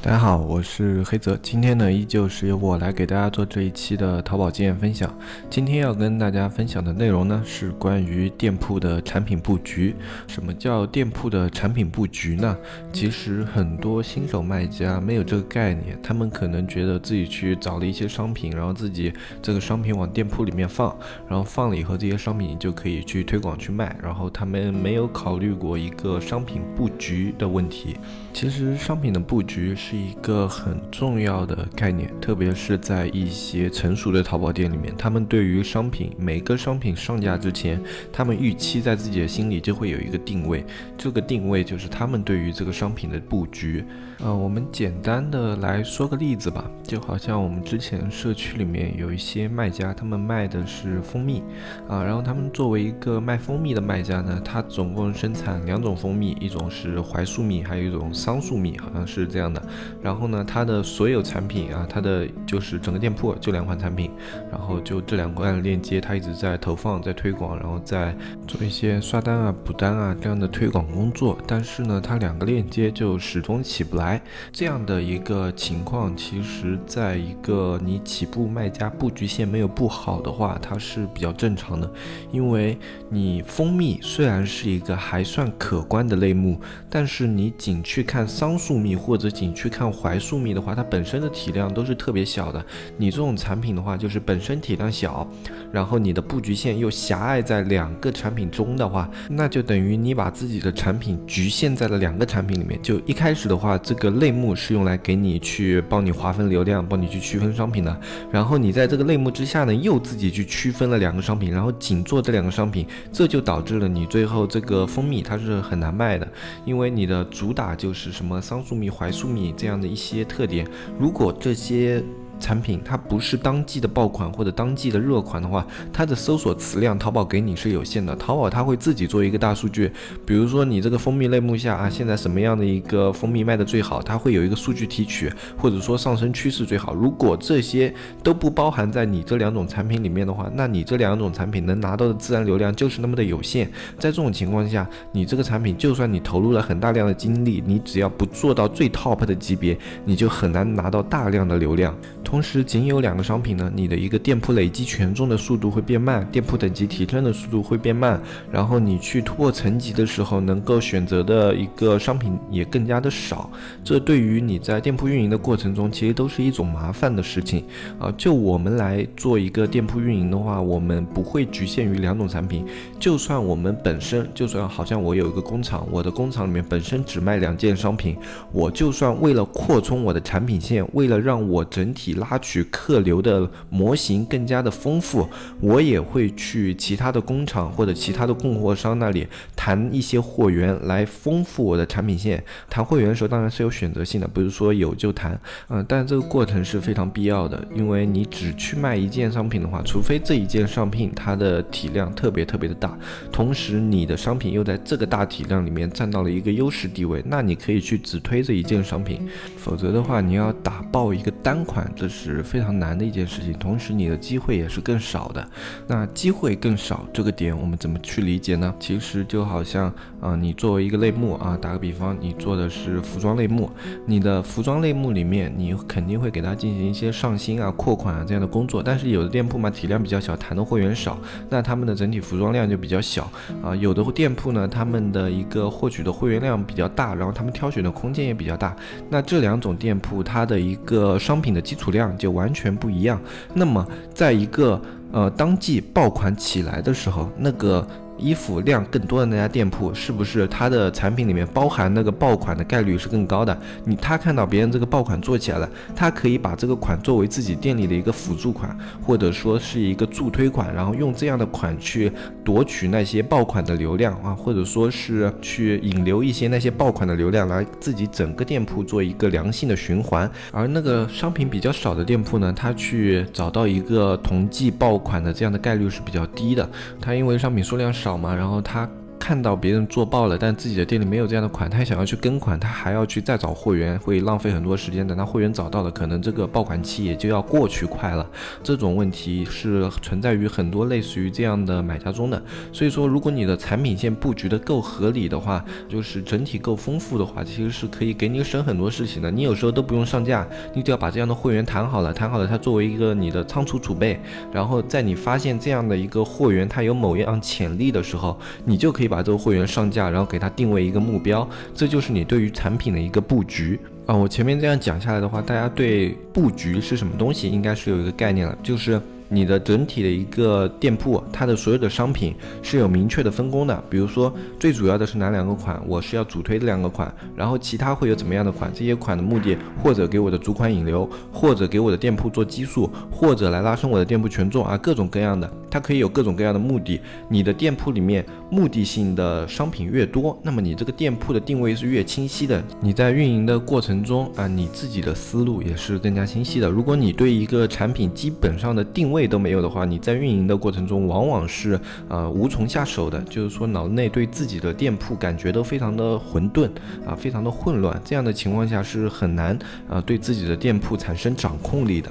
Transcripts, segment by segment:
大家好，我是黑泽。今天呢，依旧是由我来给大家做这一期的淘宝经验分享。今天要跟大家分享的内容呢，是关于店铺的产品布局。什么叫店铺的产品布局呢？其实很多新手卖家没有这个概念，他们可能觉得自己去找了一些商品，然后自己这个商品往店铺里面放，然后放了以后，这些商品就可以去推广去卖，然后他们没有考虑过一个商品布局的问题。其实商品的布局是是一个很重要的概念，特别是在一些成熟的淘宝店里面，他们对于商品每个商品上架之前，他们预期在自己的心里就会有一个定位，这个定位就是他们对于这个商品的布局。呃，我们简单的来说个例子吧，就好像我们之前社区里面有一些卖家，他们卖的是蜂蜜，啊，然后他们作为一个卖蜂蜜的卖家呢，他总共生产两种蜂蜜，一种是槐树蜜，还有一种桑树蜜，好像是这样的。然后呢，它的所有产品啊，它的就是整个店铺就两款产品，然后就这两款链接，它一直在投放，在推广，然后在做一些刷单啊、补单啊这样的推广工作。但是呢，它两个链接就始终起不来。这样的一个情况，其实在一个你起步卖家布局线没有布好的话，它是比较正常的。因为你蜂蜜虽然是一个还算可观的类目，但是你仅去看桑树蜜或者仅去看槐树蜜的话，它本身的体量都是特别小的。你这种产品的话，就是本身体量小，然后你的布局线又狭隘在两个产品中的话，那就等于你把自己的产品局限在了两个产品里面。就一开始的话，这个类目是用来给你去帮你划分流量，帮你去区分商品的。然后你在这个类目之下呢，又自己去区分了两个商品，然后仅做这两个商品，这就导致了你最后这个蜂蜜它是很难卖的，因为你的主打就是什么桑树蜜、槐树蜜这样的一些特点，如果这些。产品它不是当季的爆款或者当季的热款的话，它的搜索词量淘宝给你是有限的。淘宝它会自己做一个大数据，比如说你这个蜂蜜类目下啊，现在什么样的一个蜂蜜卖的最好，它会有一个数据提取，或者说上升趋势最好。如果这些都不包含在你这两种产品里面的话，那你这两种产品能拿到的自然流量就是那么的有限。在这种情况下，你这个产品就算你投入了很大量的精力，你只要不做到最 top 的级别，你就很难拿到大量的流量。同时，仅有两个商品呢，你的一个店铺累积权重的速度会变慢，店铺等级提升的速度会变慢，然后你去突破层级的时候，能够选择的一个商品也更加的少。这对于你在店铺运营的过程中，其实都是一种麻烦的事情啊。就我们来做一个店铺运营的话，我们不会局限于两种产品。就算我们本身，就算好像我有一个工厂，我的工厂里面本身只卖两件商品，我就算为了扩充我的产品线，为了让我整体拉取客流的模型更加的丰富，我也会去其他的工厂或者其他的供货商那里谈一些货源来丰富我的产品线。谈货源的时候当然是有选择性的，不是说有就谈，嗯，但这个过程是非常必要的，因为你只去卖一件商品的话，除非这一件商品它的体量特别特别的大，同时你的商品又在这个大体量里面占到了一个优势地位，那你可以去只推这一件商品，否则的话你要打爆一个单款。这是非常难的一件事情，同时你的机会也是更少的。那机会更少这个点，我们怎么去理解呢？其实就好像，啊，你作为一个类目啊，打个比方，你做的是服装类目，你的服装类目里面，你肯定会给它进行一些上新啊、扩款啊这样的工作。但是有的店铺嘛，体量比较小，谈的货源少，那他们的整体服装量就比较小啊。有的店铺呢，他们的一个获取的货源量比较大，然后他们挑选的空间也比较大。那这两种店铺，它的一个商品的基础量。量就完全不一样。那么，在一个呃当季爆款起来的时候，那个。衣服量更多的那家店铺，是不是它的产品里面包含那个爆款的概率是更高的？你他看到别人这个爆款做起来了，他可以把这个款作为自己店里的一个辅助款，或者说是一个助推款，然后用这样的款去夺取那些爆款的流量啊，或者说是去引流一些那些爆款的流量，来自己整个店铺做一个良性的循环。而那个商品比较少的店铺呢，他去找到一个同季爆款的这样的概率是比较低的，他因为商品数量少。少嘛，然后他看到别人做爆了，但自己的店里没有这样的款，他想要去跟款，他还要去再找货源，会浪费很多时间。等他货源找到了，可能这个爆款期也就要过去快了。这种问题是存在于很多类似于这样的买家中的。所以说，如果你的产品线布局的够合理的话，就是整体够丰富的话，其实是可以给你省很多事情的。你有时候都不用上架，你只要把这样的货源谈好了，谈好了，它作为一个你的仓储储备，然后在你发现这样的一个货源它有某样潜力的时候，你就可以把这个会员上架，然后给他定位一个目标，这就是你对于产品的一个布局啊。我前面这样讲下来的话，大家对布局是什么东西应该是有一个概念了，就是。你的整体的一个店铺，它的所有的商品是有明确的分工的。比如说，最主要的是哪两个款，我是要主推这两个款，然后其他会有怎么样的款？这些款的目的，或者给我的主款引流，或者给我的店铺做基数，或者来拉升我的店铺权重啊，各种各样的，它可以有各种各样的目的。你的店铺里面目的性的商品越多，那么你这个店铺的定位是越清晰的。你在运营的过程中啊，你自己的思路也是更加清晰的。如果你对一个产品基本上的定位，位都没有的话，你在运营的过程中往往是呃无从下手的，就是说脑内对自己的店铺感觉都非常的混沌啊，非常的混乱，这样的情况下是很难啊对自己的店铺产生掌控力的。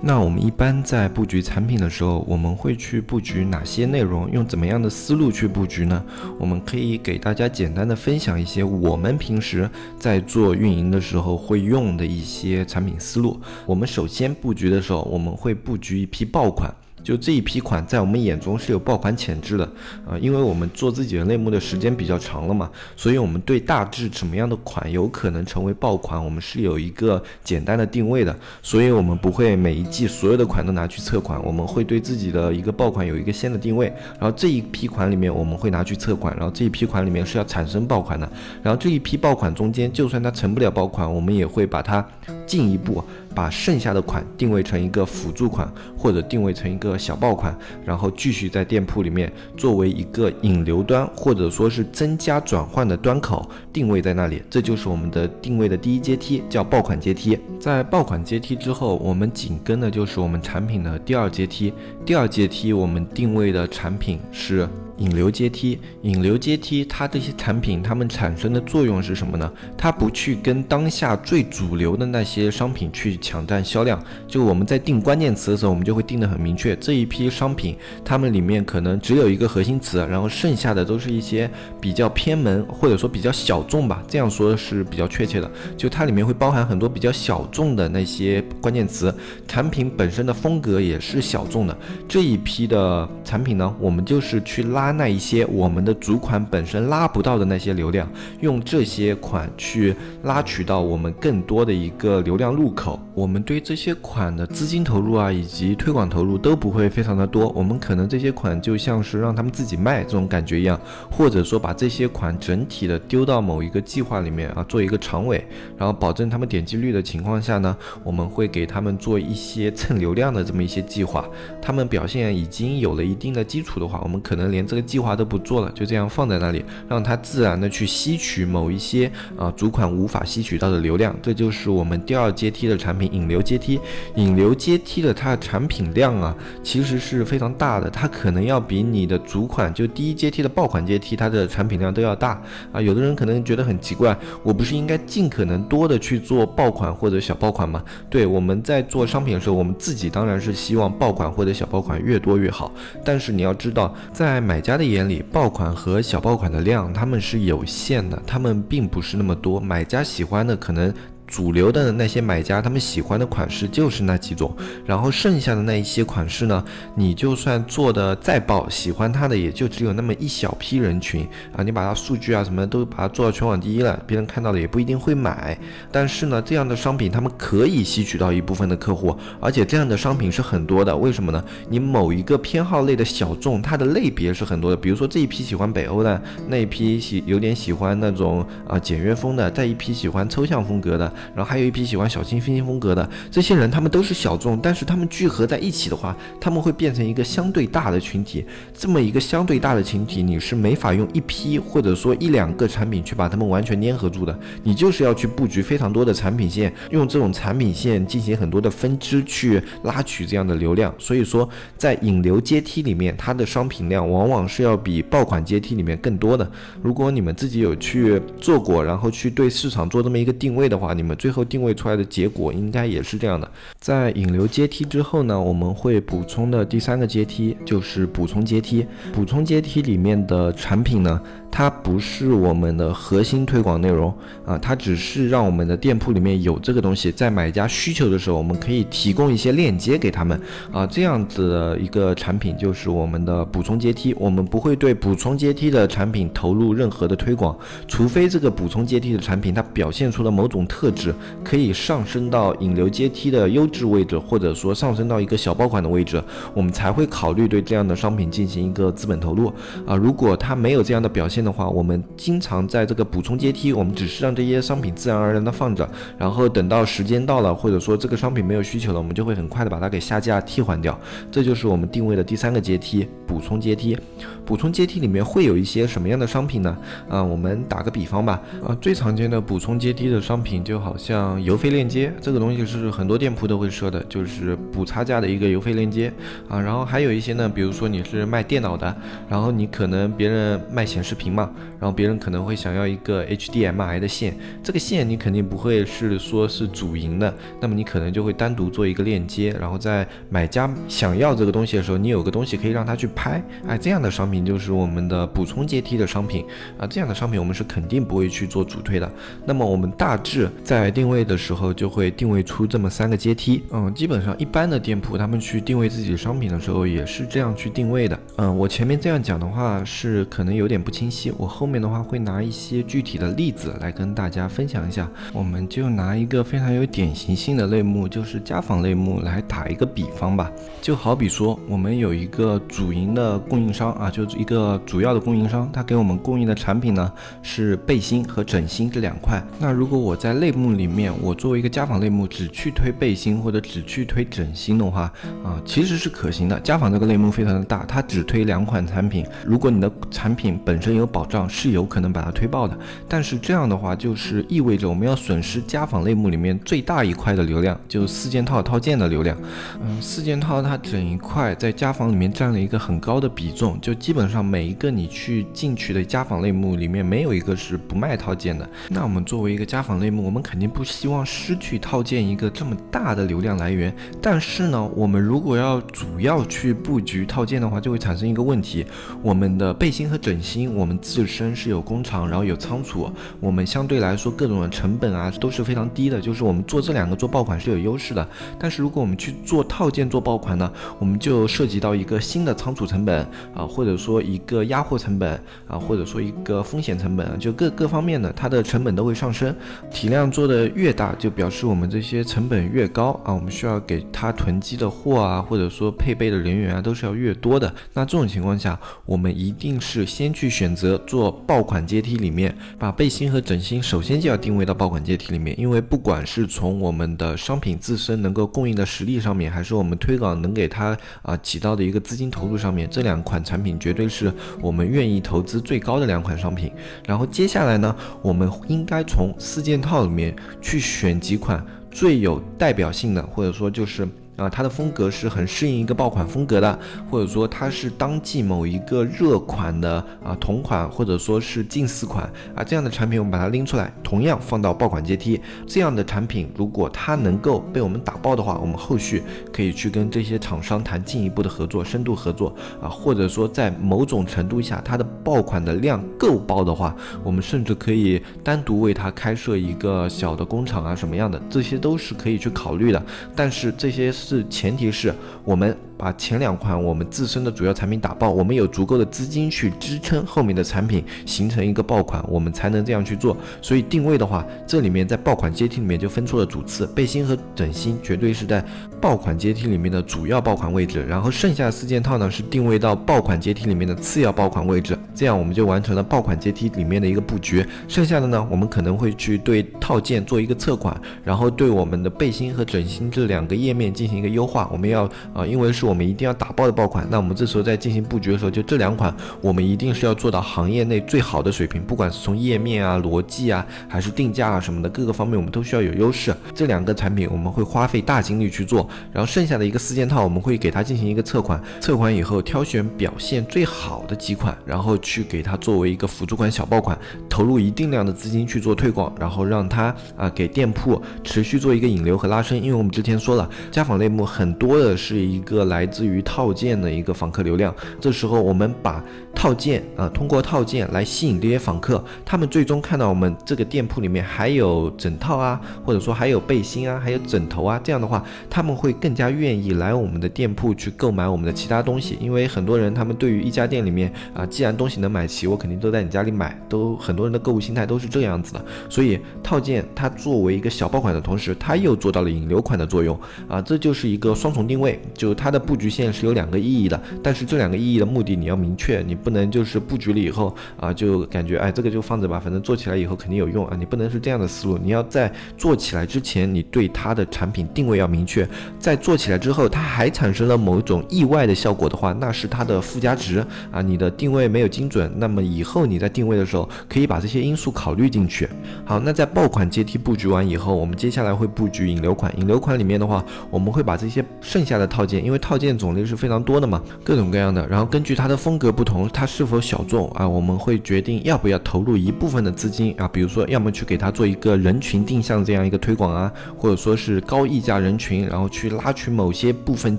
那我们一般在布局产品的时候，我们会去布局哪些内容？用怎么样的思路去布局呢？我们可以给大家简单的分享一些我们平时在做运营的时候会用的一些产品思路。我们首先布局的时候，我们会布局一批爆款。就这一批款，在我们眼中是有爆款潜质的啊，因为我们做自己的类目的时间比较长了嘛，所以我们对大致什么样的款有可能成为爆款，我们是有一个简单的定位的，所以我们不会每一季所有的款都拿去测款，我们会对自己的一个爆款有一个先的定位，然后这一批款里面我们会拿去测款，然后这一批款里面是要产生爆款的，然后这一批爆款中间，就算它成不了爆款，我们也会把它进一步。把剩下的款定位成一个辅助款，或者定位成一个小爆款，然后继续在店铺里面作为一个引流端，或者说是增加转换的端口，定位在那里。这就是我们的定位的第一阶梯，叫爆款阶梯。在爆款阶梯之后，我们紧跟的就是我们产品的第二阶梯。第二阶梯我们定位的产品是。引流阶梯，引流阶梯，它这些产品，它们产生的作用是什么呢？它不去跟当下最主流的那些商品去抢占销量。就我们在定关键词的时候，我们就会定得很明确，这一批商品，它们里面可能只有一个核心词，然后剩下的都是一些比较偏门或者说比较小众吧，这样说是比较确切的。就它里面会包含很多比较小众的那些关键词，产品本身的风格也是小众的。这一批的产品呢，我们就是去拉。拉那一些我们的主款本身拉不到的那些流量，用这些款去拉取到我们更多的一个流量入口。我们对这些款的资金投入啊，以及推广投入都不会非常的多。我们可能这些款就像是让他们自己卖这种感觉一样，或者说把这些款整体的丢到某一个计划里面啊，做一个长尾，然后保证他们点击率的情况下呢，我们会给他们做一些蹭流量的这么一些计划。他们表现已经有了一定的基础的话，我们可能连这个计划都不做了，就这样放在那里，让它自然的去吸取某一些啊主款无法吸取到的流量，这就是我们第二阶梯的产品引流阶梯。引流阶梯的它的产品量啊，其实是非常大的，它可能要比你的主款就第一阶梯的爆款阶梯它的产品量都要大啊。有的人可能觉得很奇怪，我不是应该尽可能多的去做爆款或者小爆款吗？对，我们在做商品的时候，我们自己当然是希望爆款或者小爆款越多越好，但是你要知道，在买家的眼里，爆款和小爆款的量他们是有限的，他们并不是那么多，买家喜欢的可能。主流的那些买家，他们喜欢的款式就是那几种，然后剩下的那一些款式呢，你就算做的再爆，喜欢它的也就只有那么一小批人群啊。你把它数据啊什么都把它做到全网第一了，别人看到了也不一定会买。但是呢，这样的商品他们可以吸取到一部分的客户，而且这样的商品是很多的。为什么呢？你某一个偏好类的小众，它的类别是很多的。比如说这一批喜欢北欧的，那一批喜有点喜欢那种啊简约风的，再一批喜欢抽象风格的。然后还有一批喜欢小清新风格的。这些人他们都是小众，但是他们聚合在一起的话，他们会变成一个相对大的群体。这么一个相对大的群体，你是没法用一批或者说一两个产品去把他们完全粘合住的。你就是要去布局非常多的产品线，用这种产品线进行很多的分支去拉取这样的流量。所以说，在引流阶梯里面，它的商品量往往是要比爆款阶梯里面更多的。如果你们自己有去做过，然后去对市场做这么一个定位的话，你们最后定位出来的结果应该也是这样的。在引流阶梯之后呢，我们会补充的第三个阶梯就是补充阶梯。补充阶梯里面的产品呢？它不是我们的核心推广内容啊，它只是让我们的店铺里面有这个东西，在买家需求的时候，我们可以提供一些链接给他们啊，这样子的一个产品就是我们的补充阶梯。我们不会对补充阶梯的产品投入任何的推广，除非这个补充阶梯的产品它表现出了某种特质，可以上升到引流阶梯的优质位置，或者说上升到一个小爆款的位置，我们才会考虑对这样的商品进行一个资本投入啊。如果它没有这样的表现，的话，我们经常在这个补充阶梯，我们只是让这些商品自然而然的放着，然后等到时间到了，或者说这个商品没有需求了，我们就会很快的把它给下架替换掉。这就是我们定位的第三个阶梯——补充阶梯。补充阶梯里面会有一些什么样的商品呢？啊，我们打个比方吧。啊，最常见的补充阶梯的商品就好像邮费链接，这个东西是很多店铺都会设的，就是补差价的一个邮费链接啊。然后还有一些呢，比如说你是卖电脑的，然后你可能别人卖显示屏嘛，然后别人可能会想要一个 HDMI 的线，这个线你肯定不会是说是主营的，那么你可能就会单独做一个链接，然后在买家想要这个东西的时候，你有个东西可以让他去拍，哎，这样的商品。就是我们的补充阶梯的商品啊，这样的商品我们是肯定不会去做主推的。那么我们大致在定位的时候就会定位出这么三个阶梯。嗯，基本上一般的店铺他们去定位自己的商品的时候也是这样去定位的。嗯，我前面这样讲的话是可能有点不清晰，我后面的话会拿一些具体的例子来跟大家分享一下。我们就拿一个非常有典型性的类目，就是家纺类目来打一个比方吧。就好比说我们有一个主营的供应商啊，就是一个主要的供应商，他给我们供应的产品呢是背心和枕芯这两块。那如果我在类目里面，我作为一个家纺类目，只去推背心或者只去推枕芯的话，啊，其实是可行的。家纺这个类目非常的大，它只推两款产品。如果你的产品本身有保障，是有可能把它推爆的。但是这样的话，就是意味着我们要损失家纺类目里面最大一块的流量，就四件套套件的流量。嗯，四件套它整一块在家纺里面占了一个很高的比重，就基本。上每一个你去进去的家纺类目里面，没有一个是不卖套件的。那我们作为一个家纺类目，我们肯定不希望失去套件一个这么大的流量来源。但是呢，我们如果要主要去布局套件的话，就会产生一个问题：我们的背心和枕芯，我们自身是有工厂，然后有仓储，我们相对来说各种的成本啊都是非常低的。就是我们做这两个做爆款是有优势的。但是如果我们去做套件做爆款呢，我们就涉及到一个新的仓储成本啊，或者说。一个压货成本啊，或者说一个风险成本，就各各方面的它的成本都会上升。体量做的越大，就表示我们这些成本越高啊。我们需要给它囤积的货啊，或者说配备的人员啊，都是要越多的。那这种情况下，我们一定是先去选择做爆款阶梯里面，把背心和枕芯首先就要定位到爆款阶梯里面，因为不管是从我们的商品自身能够供应的实力上面，还是我们推广能给它啊起到的一个资金投入上面，这两款产品绝对。是我们愿意投资最高的两款商品，然后接下来呢，我们应该从四件套里面去选几款最有代表性的，或者说就是。啊，它的风格是很适应一个爆款风格的，或者说它是当季某一个热款的啊同款，或者说是近似款啊这样的产品，我们把它拎出来，同样放到爆款阶梯。这样的产品，如果它能够被我们打爆的话，我们后续可以去跟这些厂商谈进一步的合作，深度合作啊，或者说在某种程度下，它的爆款的量够爆的话，我们甚至可以单独为它开设一个小的工厂啊什么样的，这些都是可以去考虑的。但是这些。是前提是我们。把前两款我们自身的主要产品打爆，我们有足够的资金去支撑后面的产品形成一个爆款，我们才能这样去做。所以定位的话，这里面在爆款阶梯里面就分出了主次，背心和枕芯绝对是在爆款阶梯里面的主要爆款位置，然后剩下四件套呢是定位到爆款阶梯里面的次要爆款位置，这样我们就完成了爆款阶梯里面的一个布局。剩下的呢，我们可能会去对套件做一个测款，然后对我们的背心和枕芯这两个页面进行一个优化。我们要啊，因为是我们一定要打爆的爆款，那我们这时候在进行布局的时候，就这两款我们一定是要做到行业内最好的水平，不管是从页面啊、逻辑啊，还是定价啊什么的各个方面，我们都需要有优势。这两个产品我们会花费大精力去做。然后剩下的一个四件套，我们会给它进行一个测款，测款以后挑选表现最好的几款，然后去给它作为一个辅助款小爆款，投入一定量的资金去做推广，然后让它啊给店铺持续做一个引流和拉升。因为我们之前说了，家纺类目很多的是一个来自于套件的一个访客流量，这时候我们把套件啊通过套件来吸引这些访客，他们最终看到我们这个店铺里面还有枕套啊，或者说还有背心啊，还有枕头啊，这样的话他们会。更加愿意来我们的店铺去购买我们的其他东西，因为很多人他们对于一家店里面啊，既然东西能买齐，我肯定都在你家里买，都很多人的购物心态都是这样子的。所以套件它作为一个小爆款的同时，它又做到了引流款的作用啊，这就是一个双重定位，就它的布局线是有两个意义的。但是这两个意义的目的你要明确，你不能就是布局了以后啊，就感觉哎这个就放着吧，反正做起来以后肯定有用啊，你不能是这样的思路，你要在做起来之前，你对它的产品定位要明确。在做起来之后，它还产生了某种意外的效果的话，那是它的附加值啊。你的定位没有精准，那么以后你在定位的时候，可以把这些因素考虑进去。好，那在爆款阶梯布局完以后，我们接下来会布局引流款。引流款里面的话，我们会把这些剩下的套件，因为套件种类是非常多的嘛，各种各样的。然后根据它的风格不同，它是否小众啊，我们会决定要不要投入一部分的资金啊，比如说要么去给它做一个人群定向这样一个推广啊，或者说是高溢价人群，然后去。拉取某些部分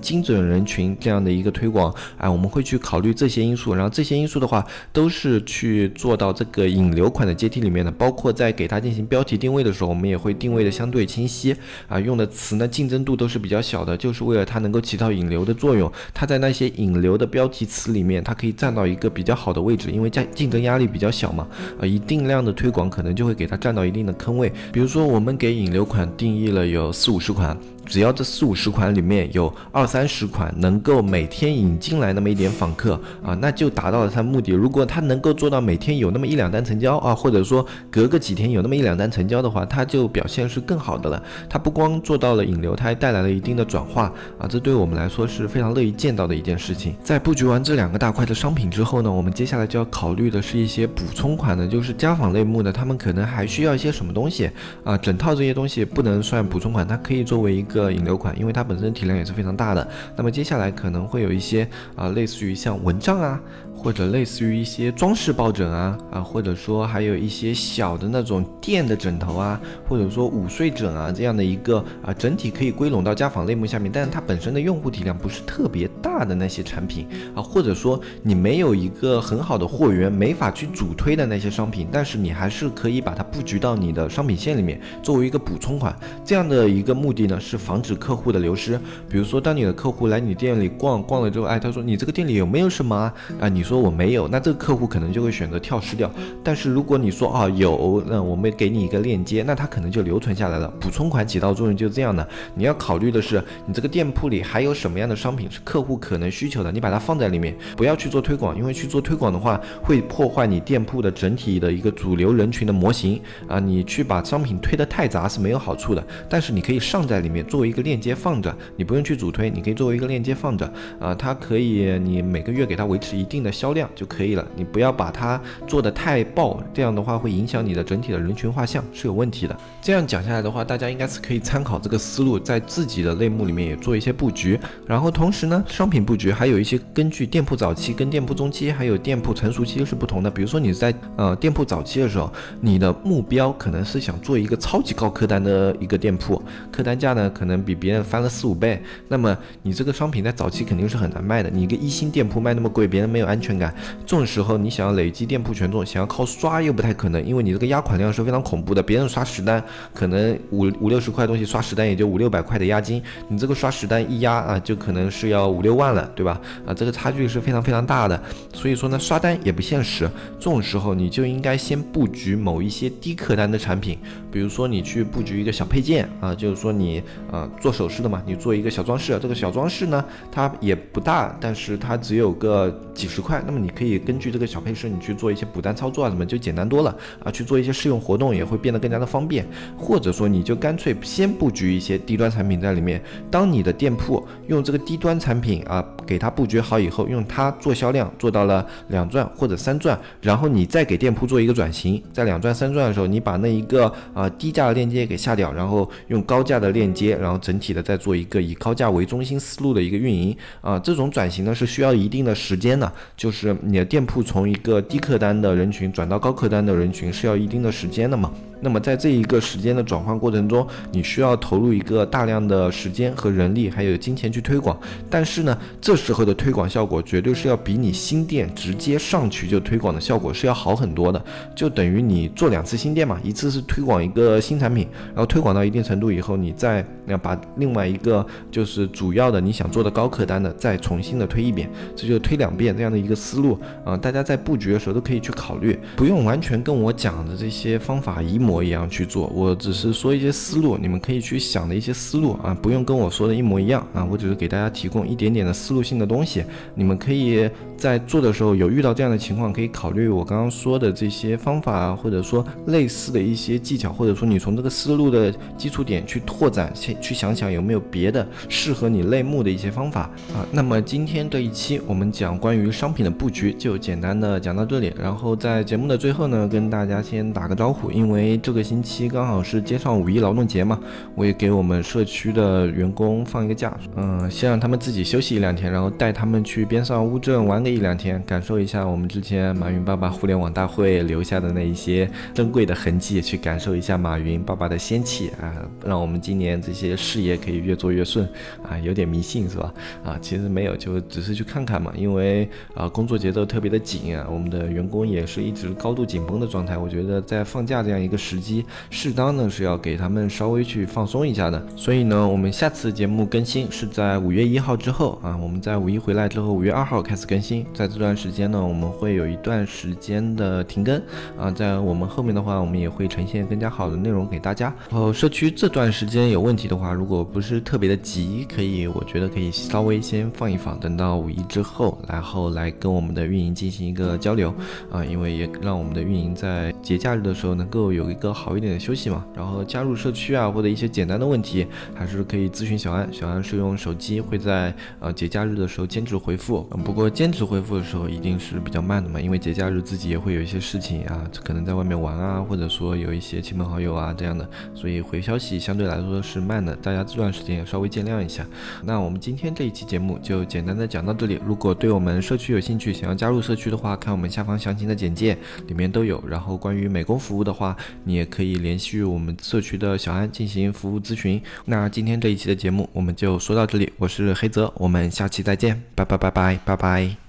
精准人群这样的一个推广，哎，我们会去考虑这些因素，然后这些因素的话，都是去做到这个引流款的阶梯里面的，包括在给它进行标题定位的时候，我们也会定位的相对清晰，啊，用的词呢竞争度都是比较小的，就是为了它能够起到引流的作用。它在那些引流的标题词里面，它可以占到一个比较好的位置，因为价竞争压力比较小嘛，啊，一定量的推广可能就会给它占到一定的坑位。比如说我们给引流款定义了有四五十款。只要这四五十款里面有二三十款能够每天引进来那么一点访客啊，那就达到了它目的。如果它能够做到每天有那么一两单成交啊，或者说隔个几天有那么一两单成交的话，它就表现是更好的了。它不光做到了引流，它还带来了一定的转化啊，这对我们来说是非常乐意见到的一件事情。在布局完这两个大块的商品之后呢，我们接下来就要考虑的是一些补充款的，就是家纺类目的，他们可能还需要一些什么东西啊？整套这些东西不能算补充款，它可以作为一个。个引流款，因为它本身体量也是非常大的。那么接下来可能会有一些啊，类似于像蚊帐啊。或者类似于一些装饰抱枕啊啊，或者说还有一些小的那种垫的枕头啊，或者说午睡枕啊这样的一个啊，整体可以归拢到家纺类目下面，但是它本身的用户体量不是特别大的那些产品啊，或者说你没有一个很好的货源，没法去主推的那些商品，但是你还是可以把它布局到你的商品线里面，作为一个补充款。这样的一个目的呢，是防止客户的流失。比如说，当你的客户来你店里逛逛了之后，哎，他说你这个店里有没有什么啊？啊，你。说我没有，那这个客户可能就会选择跳失掉。但是如果你说啊有，那我们给你一个链接，那他可能就留存下来了。补充款起到作用就是这样的。你要考虑的是，你这个店铺里还有什么样的商品是客户可能需求的，你把它放在里面，不要去做推广，因为去做推广的话会破坏你店铺的整体的一个主流人群的模型啊。你去把商品推得太杂是没有好处的。但是你可以上在里面作为一个链接放着，你不用去主推，你可以作为一个链接放着啊。它可以你每个月给它维持一定的。销量就可以了，你不要把它做的太爆，这样的话会影响你的整体的人群画像，是有问题的。这样讲下来的话，大家应该是可以参考这个思路，在自己的类目里面也做一些布局。然后同时呢，商品布局还有一些根据店铺早期跟店铺中期还有店铺成熟期是不同的。比如说你在呃店铺早期的时候，你的目标可能是想做一个超级高客单的一个店铺，客单价呢可能比别人翻了四五倍，那么你这个商品在早期肯定是很难卖的。你一个一星店铺卖那么贵，别人没有安全。全感。这种时候你想要累积店铺权重，想要靠刷又不太可能，因为你这个压款量是非常恐怖的。别人刷十单可能五五六十块东西刷十单也就五六百块的押金，你这个刷十单一压啊就可能是要五六万了，对吧？啊，这个差距是非常非常大的。所以说呢，刷单也不现实。这种时候你就应该先布局某一些低客单的产品，比如说你去布局一个小配件啊，就是说你啊做首饰的嘛，你做一个小装饰，这个小装饰呢它也不大，但是它只有个几十块，那么你可以根据这个小配饰，你去做一些补单操作啊，什么就简单多了啊，去做一些试用活动也会变得更加的方便，或者说你就干脆先布局一些低端产品在里面，当你的店铺用这个低端产品啊给它布局好以后，用它做销量做到了两钻或者三钻，然后你再给店铺做一个转型，在两钻三钻的时候，你把那一个啊低价的链接给下掉，然后用高价的链接，然后整体的再做一个以高价为中心思路的一个运营。啊，这种转型呢是需要一定的时间的，就就是你的店铺从一个低客单的人群转到高客单的人群是要一定的时间的嘛。那么在这一个时间的转换过程中，你需要投入一个大量的时间和人力，还有金钱去推广。但是呢，这时候的推广效果绝对是要比你新店直接上去就推广的效果是要好很多的。就等于你做两次新店嘛，一次是推广一个新产品，然后推广到一定程度以后，你再要把另外一个就是主要的你想做的高客单的再重新的推一遍，这就推两遍这样的一个思路啊。大家在布局的时候都可以去考虑，不用完全跟我讲的这些方法一模。模一样去做，我只是说一些思路，你们可以去想的一些思路啊，不用跟我说的一模一样啊，我只是给大家提供一点点的思路性的东西，你们可以在做的时候有遇到这样的情况，可以考虑我刚刚说的这些方法，或者说类似的一些技巧，或者说你从这个思路的基础点去拓展，去去想想有没有别的适合你类目的一些方法啊。那么今天这一期我们讲关于商品的布局，就简单的讲到这里，然后在节目的最后呢，跟大家先打个招呼，因为。这个星期刚好是接上五一劳动节嘛，我也给我们社区的员工放一个假，嗯，先让他们自己休息一两天，然后带他们去边上乌镇玩个一两天，感受一下我们之前马云爸爸互联网大会留下的那一些珍贵的痕迹，去感受一下马云爸爸的仙气啊，让我们今年这些事业可以越做越顺啊，有点迷信是吧？啊，其实没有，就只是去看看嘛，因为啊工作节奏特别的紧啊，我们的员工也是一直高度紧绷的状态，我觉得在放假这样一个时时。机适当呢是要给他们稍微去放松一下的，所以呢，我们下次节目更新是在五月一号之后啊，我们在五一回来之后，五月二号开始更新，在这段时间呢，我们会有一段时间的停更啊，在我们后面的话，我们也会呈现更加好的内容给大家。然后社区这段时间有问题的话，如果不是特别的急，可以，我觉得可以稍微先放一放，等到五一之后，然后来跟我们的运营进行一个交流啊，因为也让我们的运营在节假日的时候能够有一一个好一点的休息嘛，然后加入社区啊，或者一些简单的问题，还是可以咨询小安。小安是用手机会在呃节假日的时候兼职回复，不过兼职回复的时候一定是比较慢的嘛，因为节假日自己也会有一些事情啊，可能在外面玩啊，或者说有一些亲朋好友啊这样的，所以回消息相对来说是慢的，大家这段时间也稍微见谅一下。那我们今天这一期节目就简单的讲到这里，如果对我们社区有兴趣，想要加入社区的话，看我们下方详情的简介里面都有。然后关于美工服务的话，你也可以联系我们社区的小安进行服务咨询。那今天这一期的节目我们就说到这里，我是黑泽，我们下期再见，拜拜拜拜拜拜。